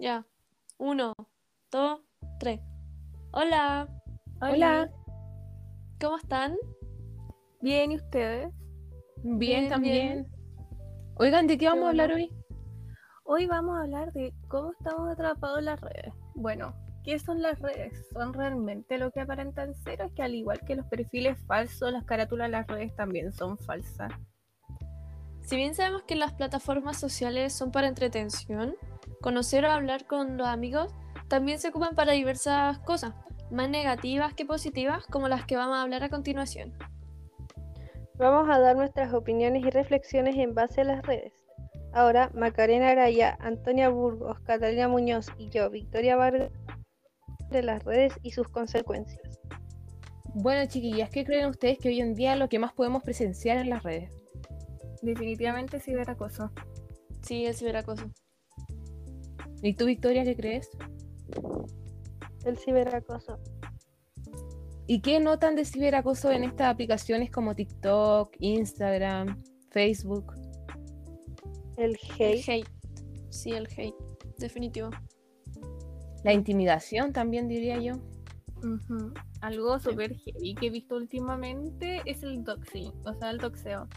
Ya. Uno, dos, tres. Hola. Hola. ¿Cómo están? Bien, ¿y ustedes? Bien, Bien, también. Oigan, ¿de qué vamos a hablar hoy? Hoy vamos a hablar de cómo estamos atrapados en las redes. Bueno, ¿qué son las redes? ¿Son realmente lo que aparentan ser? Es que al igual que los perfiles falsos, las carátulas de las redes también son falsas. Si bien sabemos que las plataformas sociales son para entretención, conocer o hablar con los amigos también se ocupan para diversas cosas, más negativas que positivas, como las que vamos a hablar a continuación. Vamos a dar nuestras opiniones y reflexiones en base a las redes. Ahora, Macarena Araya, Antonia Burgos, Catalina Muñoz y yo, Victoria Vargas, de las redes y sus consecuencias. Bueno, chiquillas, ¿qué creen ustedes que hoy en día lo que más podemos presenciar en las redes? Definitivamente ciberacoso. Sí, el ciberacoso. ¿Y tú, Victoria, qué crees? El ciberacoso. ¿Y qué notan de ciberacoso en estas aplicaciones como TikTok, Instagram, Facebook? El El hate. hate. Sí, el hate. Definitivo. La intimidación también diría yo. Algo súper heavy que he visto últimamente es el doxing, o sea, el doxeo.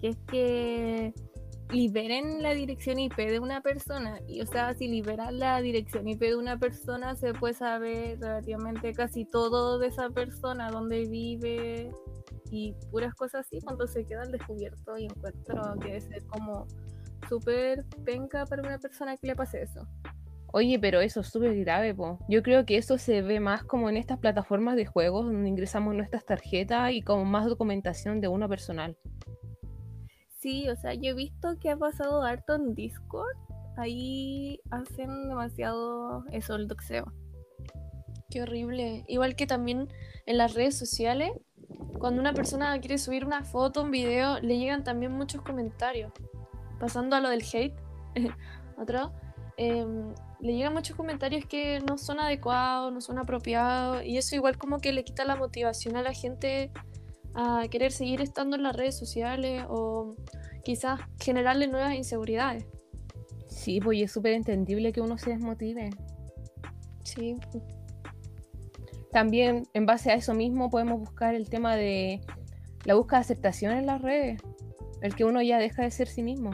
Que es que liberen la dirección IP de una persona. Y o sea, si liberan la dirección IP de una persona, se puede saber relativamente casi todo de esa persona, dónde vive y puras cosas así, cuando se queda al descubierto. Y encuentro que debe ser como súper penca para una persona que le pase eso. Oye, pero eso es súper grave, po. Yo creo que eso se ve más como en estas plataformas de juegos donde ingresamos nuestras tarjetas y como más documentación de uno personal. Sí, o sea, yo he visto que ha pasado harto en Discord. Ahí hacen demasiado eso, el doxeo. Qué horrible. Igual que también en las redes sociales, cuando una persona quiere subir una foto, un video, le llegan también muchos comentarios. Pasando a lo del hate, otro, em, le llegan muchos comentarios que no son adecuados, no son apropiados, y eso igual como que le quita la motivación a la gente a querer seguir estando en las redes sociales o quizás generarle nuevas inseguridades. Sí, pues es súper entendible que uno se desmotive. Sí, También en base a eso mismo podemos buscar el tema de la búsqueda de aceptación en las redes. El que uno ya deja de ser sí mismo.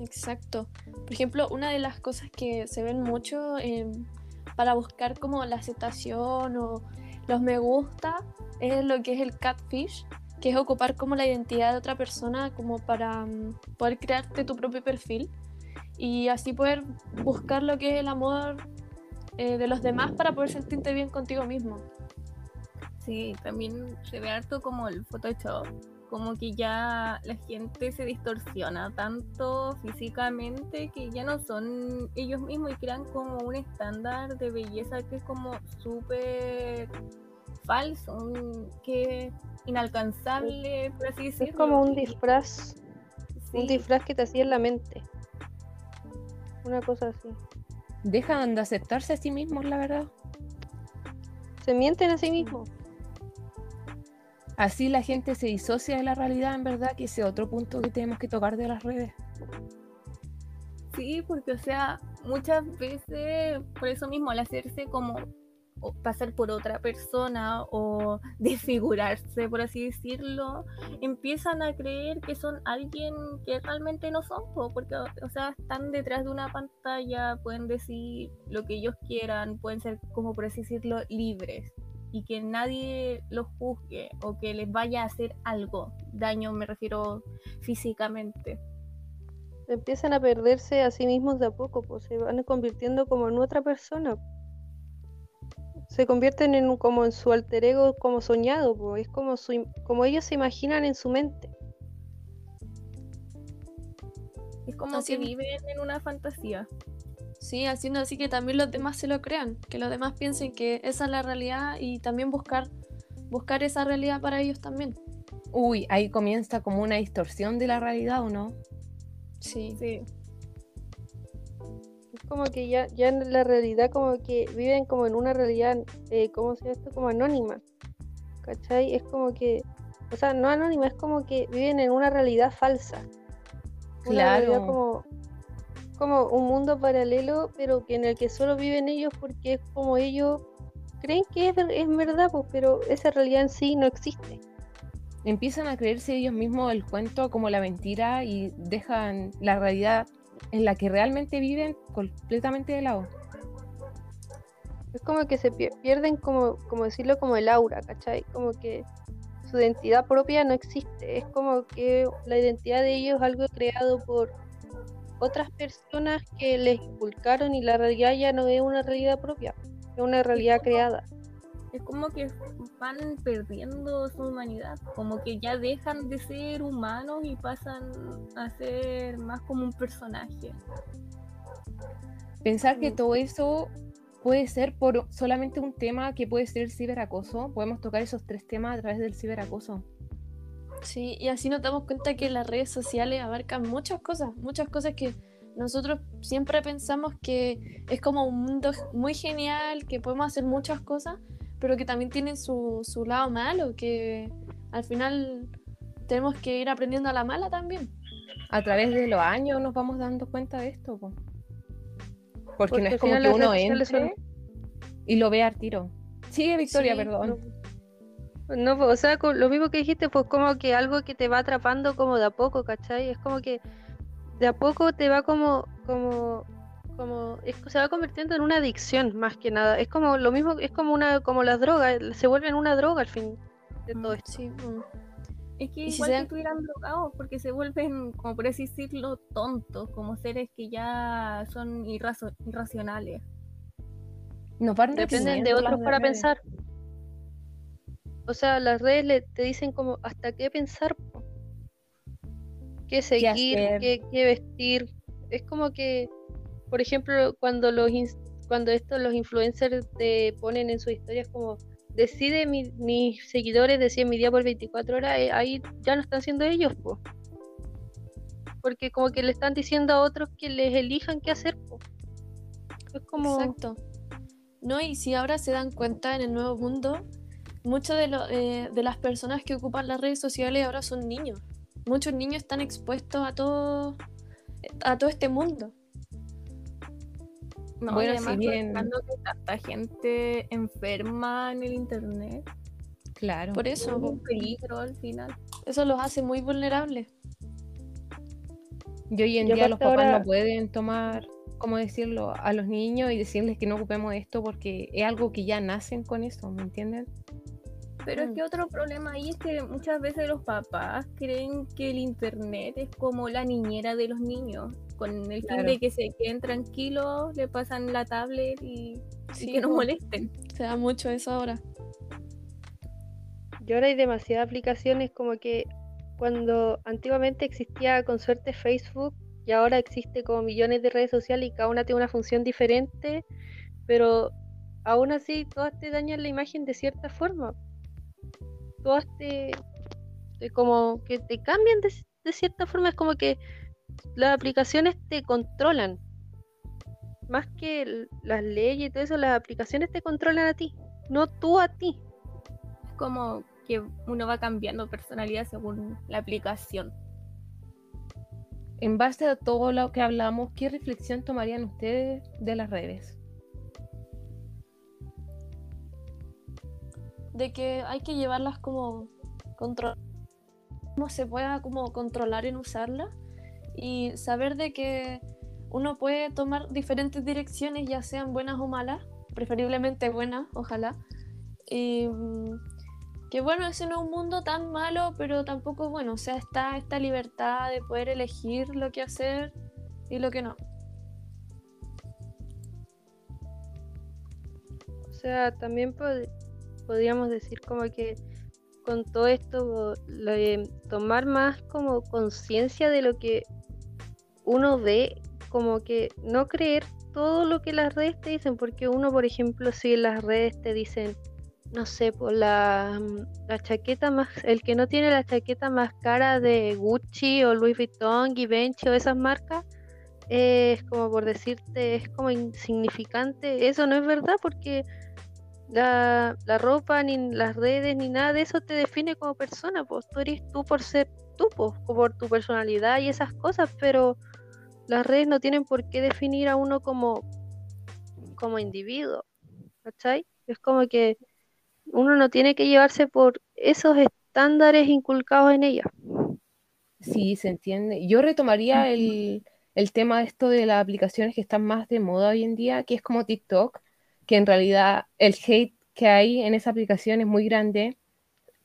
Exacto. Por ejemplo, una de las cosas que se ven mucho em, para buscar como la aceptación o los me gusta es lo que es el catfish, que es ocupar como la identidad de otra persona como para mm, poder crearte tu propio perfil y así poder buscar lo que es el amor eh, de los demás para poder sentirte bien contigo mismo. Sí, también se ve harto como el Photoshop. Como que ya la gente se distorsiona tanto físicamente que ya no son ellos mismos y crean como un estándar de belleza que es como súper falso, un- que inalcanzable, por así decirlo. Es como un disfraz, un disfraz que te hacía en la mente. Una cosa así. Dejan de aceptarse a sí mismos, la verdad. Se mienten a sí mismos. Así la gente se disocia de la realidad, en verdad, que ese es otro punto que tenemos que tocar de las redes. Sí, porque o sea, muchas veces, por eso mismo, al hacerse como pasar por otra persona o desfigurarse, por así decirlo, empiezan a creer que son alguien que realmente no son, po, porque, o sea, están detrás de una pantalla, pueden decir lo que ellos quieran, pueden ser, como por así decirlo, libres y que nadie los juzgue o que les vaya a hacer algo, daño me refiero físicamente. Empiezan a perderse a sí mismos de a poco, pues se van convirtiendo como en otra persona. Se convierten en un- como en su alter ego como soñado, pues es como su como ellos se imaginan en su mente. Es como Así que es. viven en una fantasía. Sí, haciendo así que también los demás se lo crean, que los demás piensen que esa es la realidad y también buscar, buscar esa realidad para ellos también. Uy, ahí comienza como una distorsión de la realidad, ¿o no? Sí, Sí. Es como que ya, ya en la realidad como que viven como en una realidad, eh, ¿cómo se llama esto? Como anónima. ¿Cachai? Es como que, o sea, no anónima, es como que viven en una realidad falsa. Una realidad Claro. como, como un mundo paralelo, pero que en el que solo viven ellos porque es como ellos creen que es, ver- es verdad, pues, pero esa realidad en sí no existe. Empiezan a creerse ellos mismos el cuento como la mentira y dejan la realidad en la que realmente viven completamente de lado. Es como que se pier- pierden, como, como decirlo, como el aura, ¿cachai? Como que su identidad propia no existe. Es como que la identidad de ellos es algo creado por otras personas que les inculcaron y la realidad ya no es una realidad propia, es una realidad creada. Es como que van perdiendo su humanidad, como que ya dejan de ser humanos y pasan a ser más como un personaje. Pensar que Mm. todo eso puede ser por solamente un tema que puede ser el ciberacoso. Podemos tocar esos tres temas a través del ciberacoso. Sí, y así nos damos cuenta que las redes sociales abarcan muchas cosas, muchas cosas que nosotros siempre pensamos que es como un mundo muy genial, que podemos hacer muchas cosas, pero que también tienen su, su lado malo, que al final tenemos que ir aprendiendo a la mala también. A través de los años nos vamos dando cuenta de esto. po. Porque, Porque no es como que uno son- entre y lo vea al tiro. Sigue Victoria, Sí, perdón. No, o sea, lo mismo que dijiste, pues como que algo que te va atrapando como de a poco, ¿cachai? Es como que de a poco te va como, como, como, es, se va convirtiendo en una adicción más que nada. Es como lo mismo, es como una, como las drogas, se vuelven una droga al fin de todo esto. Sí, mm. Es que si igual se que estuvieran drogados, porque se vuelven, como por así decirlo, tontos, como seres que ya son irrazo- irracionales. Van Dependen de otros para pensar. O sea, las redes le, te dicen como hasta qué pensar, po. qué seguir, qué, qué vestir. Es como que, por ejemplo, cuando los cuando estos los influencers te ponen en sus historias como decide mi- mis seguidores deciden mi día por 24 horas, eh, ahí ya no están siendo ellos, po. Porque como que le están diciendo a otros que les elijan qué hacer, po. Es como Exacto. No, y si ahora se dan cuenta en el nuevo mundo, muchas de, lo- eh, de las personas que ocupan las redes sociales ahora son niños. Muchos niños están expuestos a todo, a todo este mundo. No, Bueno, y si además bien- que tanta gente enferma en el internet, Claro. Por es eso, un peligro al final. eso los hace muy vulnerables. Y hoy en día los papás ahora- no pueden tomar, ¿cómo decirlo?, a los niños y decirles que no ocupemos esto porque es algo que ya nacen con eso, ¿me entienden? Pero es Mm. que otro problema ahí es que muchas veces los papás creen que el internet es como la niñera de los niños. Con el fin de que se queden tranquilos, le pasan la tablet y, y Sí, que no molesten. Se da mucho eso ahora. Y ahora hay demasiadas aplicaciones como que cuando antiguamente existía con suerte Facebook y ahora existe como millones de redes sociales y cada una tiene una función diferente, pero aún así todas te dañan la imagen de cierta forma. Todas te, te como que te cambian de, de cierta forma, es como que las aplicaciones te controlan. Más que las leyes y todo eso, las aplicaciones te controlan a ti, no tú a ti. Es como que uno va cambiando personalidad según la aplicación. En base a todo lo que hablamos, ¿qué reflexión tomarían ustedes de las redes? De que hay que llevarlas como control. Cómo se pueda como controlar en usarlas. Y saber de que uno puede tomar diferentes direcciones, ya sean buenas o malas. Preferiblemente buenas, ojalá. Y mm, que bueno, ese no es un mundo tan malo, pero tampoco bueno. O sea, está esta libertad de poder elegir lo que hacer y lo que no. O sea, también podríamos decir como que con todo esto lo de tomar más como conciencia de lo que uno ve, como que no creer todo lo que las redes te dicen, porque uno, por ejemplo, si las redes te dicen, no sé, por la, mm, la chaqueta más, el que no tiene la chaqueta más cara de Gucci o Louis Vuitton, Givenchy o esas marcas, es como por decirte, es como insignificante. Eso no es verdad porque la, la ropa, ni las redes, ni nada de eso te define como persona, pues tú eres tú por ser tú, pues, por tu personalidad y esas cosas, pero las redes no tienen por qué definir a uno como, como individuo, ¿cachai? Es como que uno no tiene que llevarse por esos estándares inculcados en ella. Sí, se entiende. Yo retomaría el, el tema de esto de las aplicaciones que están más de moda hoy en día, que es como TikTok, que en realidad el hate que hay en esa aplicación es muy grande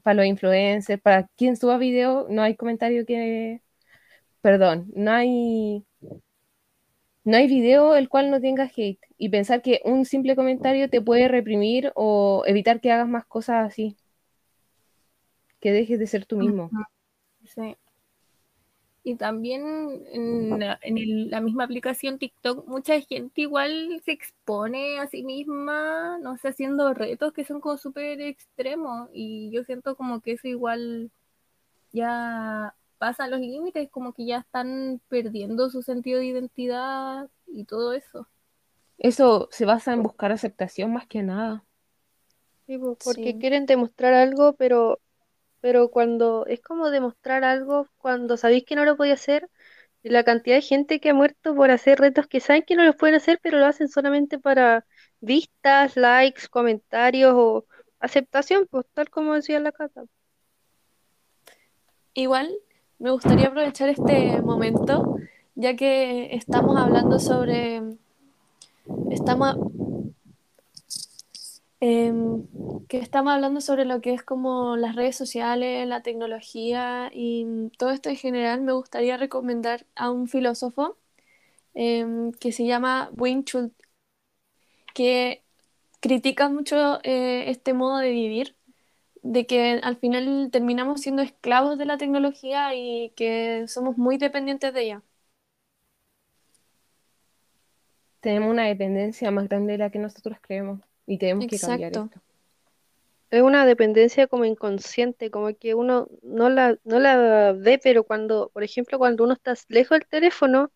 para los influencers, para quien suba video, no hay comentario que, perdón, no hay, no hay video el cual no tenga hate. Y pensar que un simple comentario te puede reprimir o evitar que hagas más cosas así. Que dejes de ser tú mismo. Sí. Y también en, la, en el- la misma aplicación TikTok, mucha gente igual se expone a sí misma, no sé, haciendo retos que son como súper extremos. Y yo siento como que eso igual ya pasa los límites, como que ya están perdiendo su sentido de identidad y todo eso. Eso se basa en buscar aceptación más que nada. Sí, po, porque Sí. quieren demostrar algo, pero, pero cuando es como demostrar algo cuando sabéis que no lo podía hacer, y la cantidad de gente que ha muerto por hacer retos que saben que no los pueden hacer, pero lo hacen solamente para vistas, likes, comentarios o aceptación, pues tal como decía la Cata. Igual me gustaría aprovechar este momento, ya que estamos hablando sobre, estamos, em, que estamos hablando sobre lo que es como las redes sociales, la tecnología y todo esto en general, me gustaría recomendar a un filósofo em, que se llama Schultz, que critica mucho eh, este modo de vivir de que al final terminamos siendo esclavos de la tecnología y que somos muy dependientes de ella. Tenemos una dependencia más grande de la que nosotros creemos y tenemos que cambiar esto. Es una dependencia como inconsciente, como que uno no la, no la ve, pero cuando, por ejemplo, cuando uno está lejos del teléfono,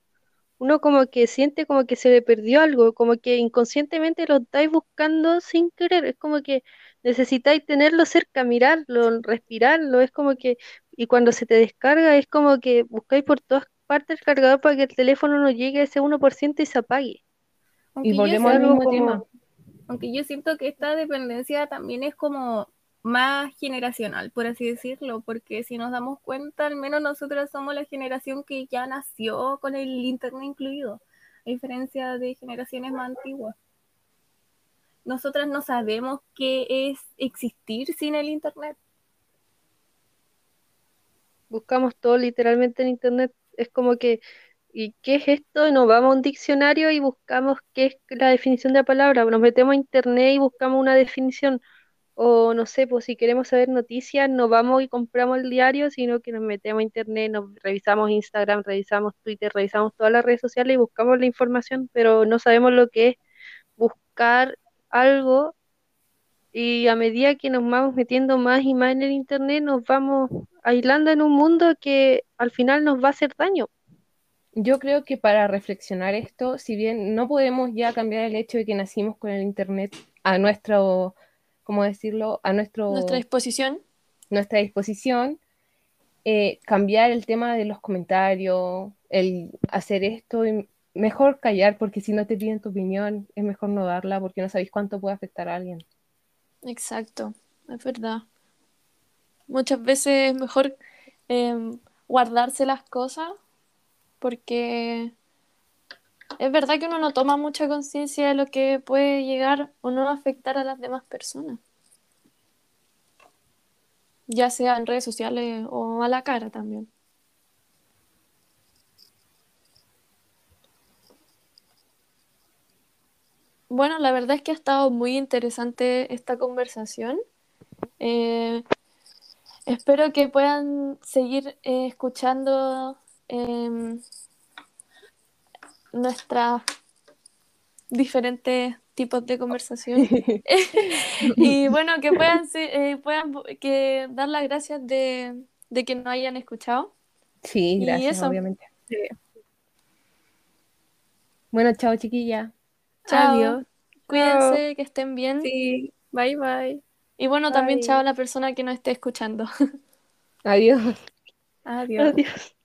uno como que siente como que se le perdió algo, como que inconscientemente lo estáis buscando sin querer, es como que necesitáis tenerlo cerca, mirarlo, respirarlo, es como que, y cuando se te descarga, es como que buscáis por todas partes el cargador para que el teléfono no llegue a ese 1% y se apague. Aunque Y volvemos al mismo tema. Aunque yo siento que esta dependencia también es como más generacional, por así decirlo, porque si nos damos cuenta, al menos nosotros somos la generación que ya nació con el internet incluido, a diferencia de generaciones más antiguas. Nosotras no sabemos qué es existir sin el internet. Buscamos todo literalmente en internet, es como que, ¿y qué es esto? Nos vamos a un diccionario y buscamos qué es la definición de la palabra, nos metemos a internet y buscamos una definición. O no sé, pues si queremos saber noticias, no vamos y compramos el diario, sino que nos metemos a internet, nos revisamos Instagram, revisamos Twitter, revisamos todas las redes sociales y buscamos la información, pero no sabemos lo que es buscar algo y a medida que nos vamos metiendo más y más en el internet, nos vamos aislando en un mundo que al final nos va a hacer daño. Yo creo que para reflexionar esto, si bien no podemos ya cambiar el hecho de que nacimos con el internet a nuestro, ¿cómo decirlo? A nuestro, Nuestra disposición. nuestra disposición, eh, cambiar el tema de los comentarios, el hacer esto, y mejor callar, porque si no te piden tu opinión, es mejor no darla, porque no sabéis cuánto puede afectar a alguien. Exacto, es verdad. Muchas veces es mejor em, guardarse las cosas porque es verdad que uno no toma mucha conciencia de lo que puede llegar o no afectar a las demás personas. Ya sea en redes sociales o a la cara también. Bueno, la verdad es que ha estado muy interesante esta conversación. Eh, espero que puedan seguir eh, escuchando em, nuestros diferentes tipos de conversación. y bueno, que puedan, eh, puedan que dar las gracias de, de que nos hayan escuchado. Sí, gracias, eso. obviamente. Bueno, chao chiquilla. Chao. Adiós. Cuídense, que estén bien. Sí, bye bye. Y bueno, también chao a la persona que nos esté escuchando. Adiós. Adiós. Adiós.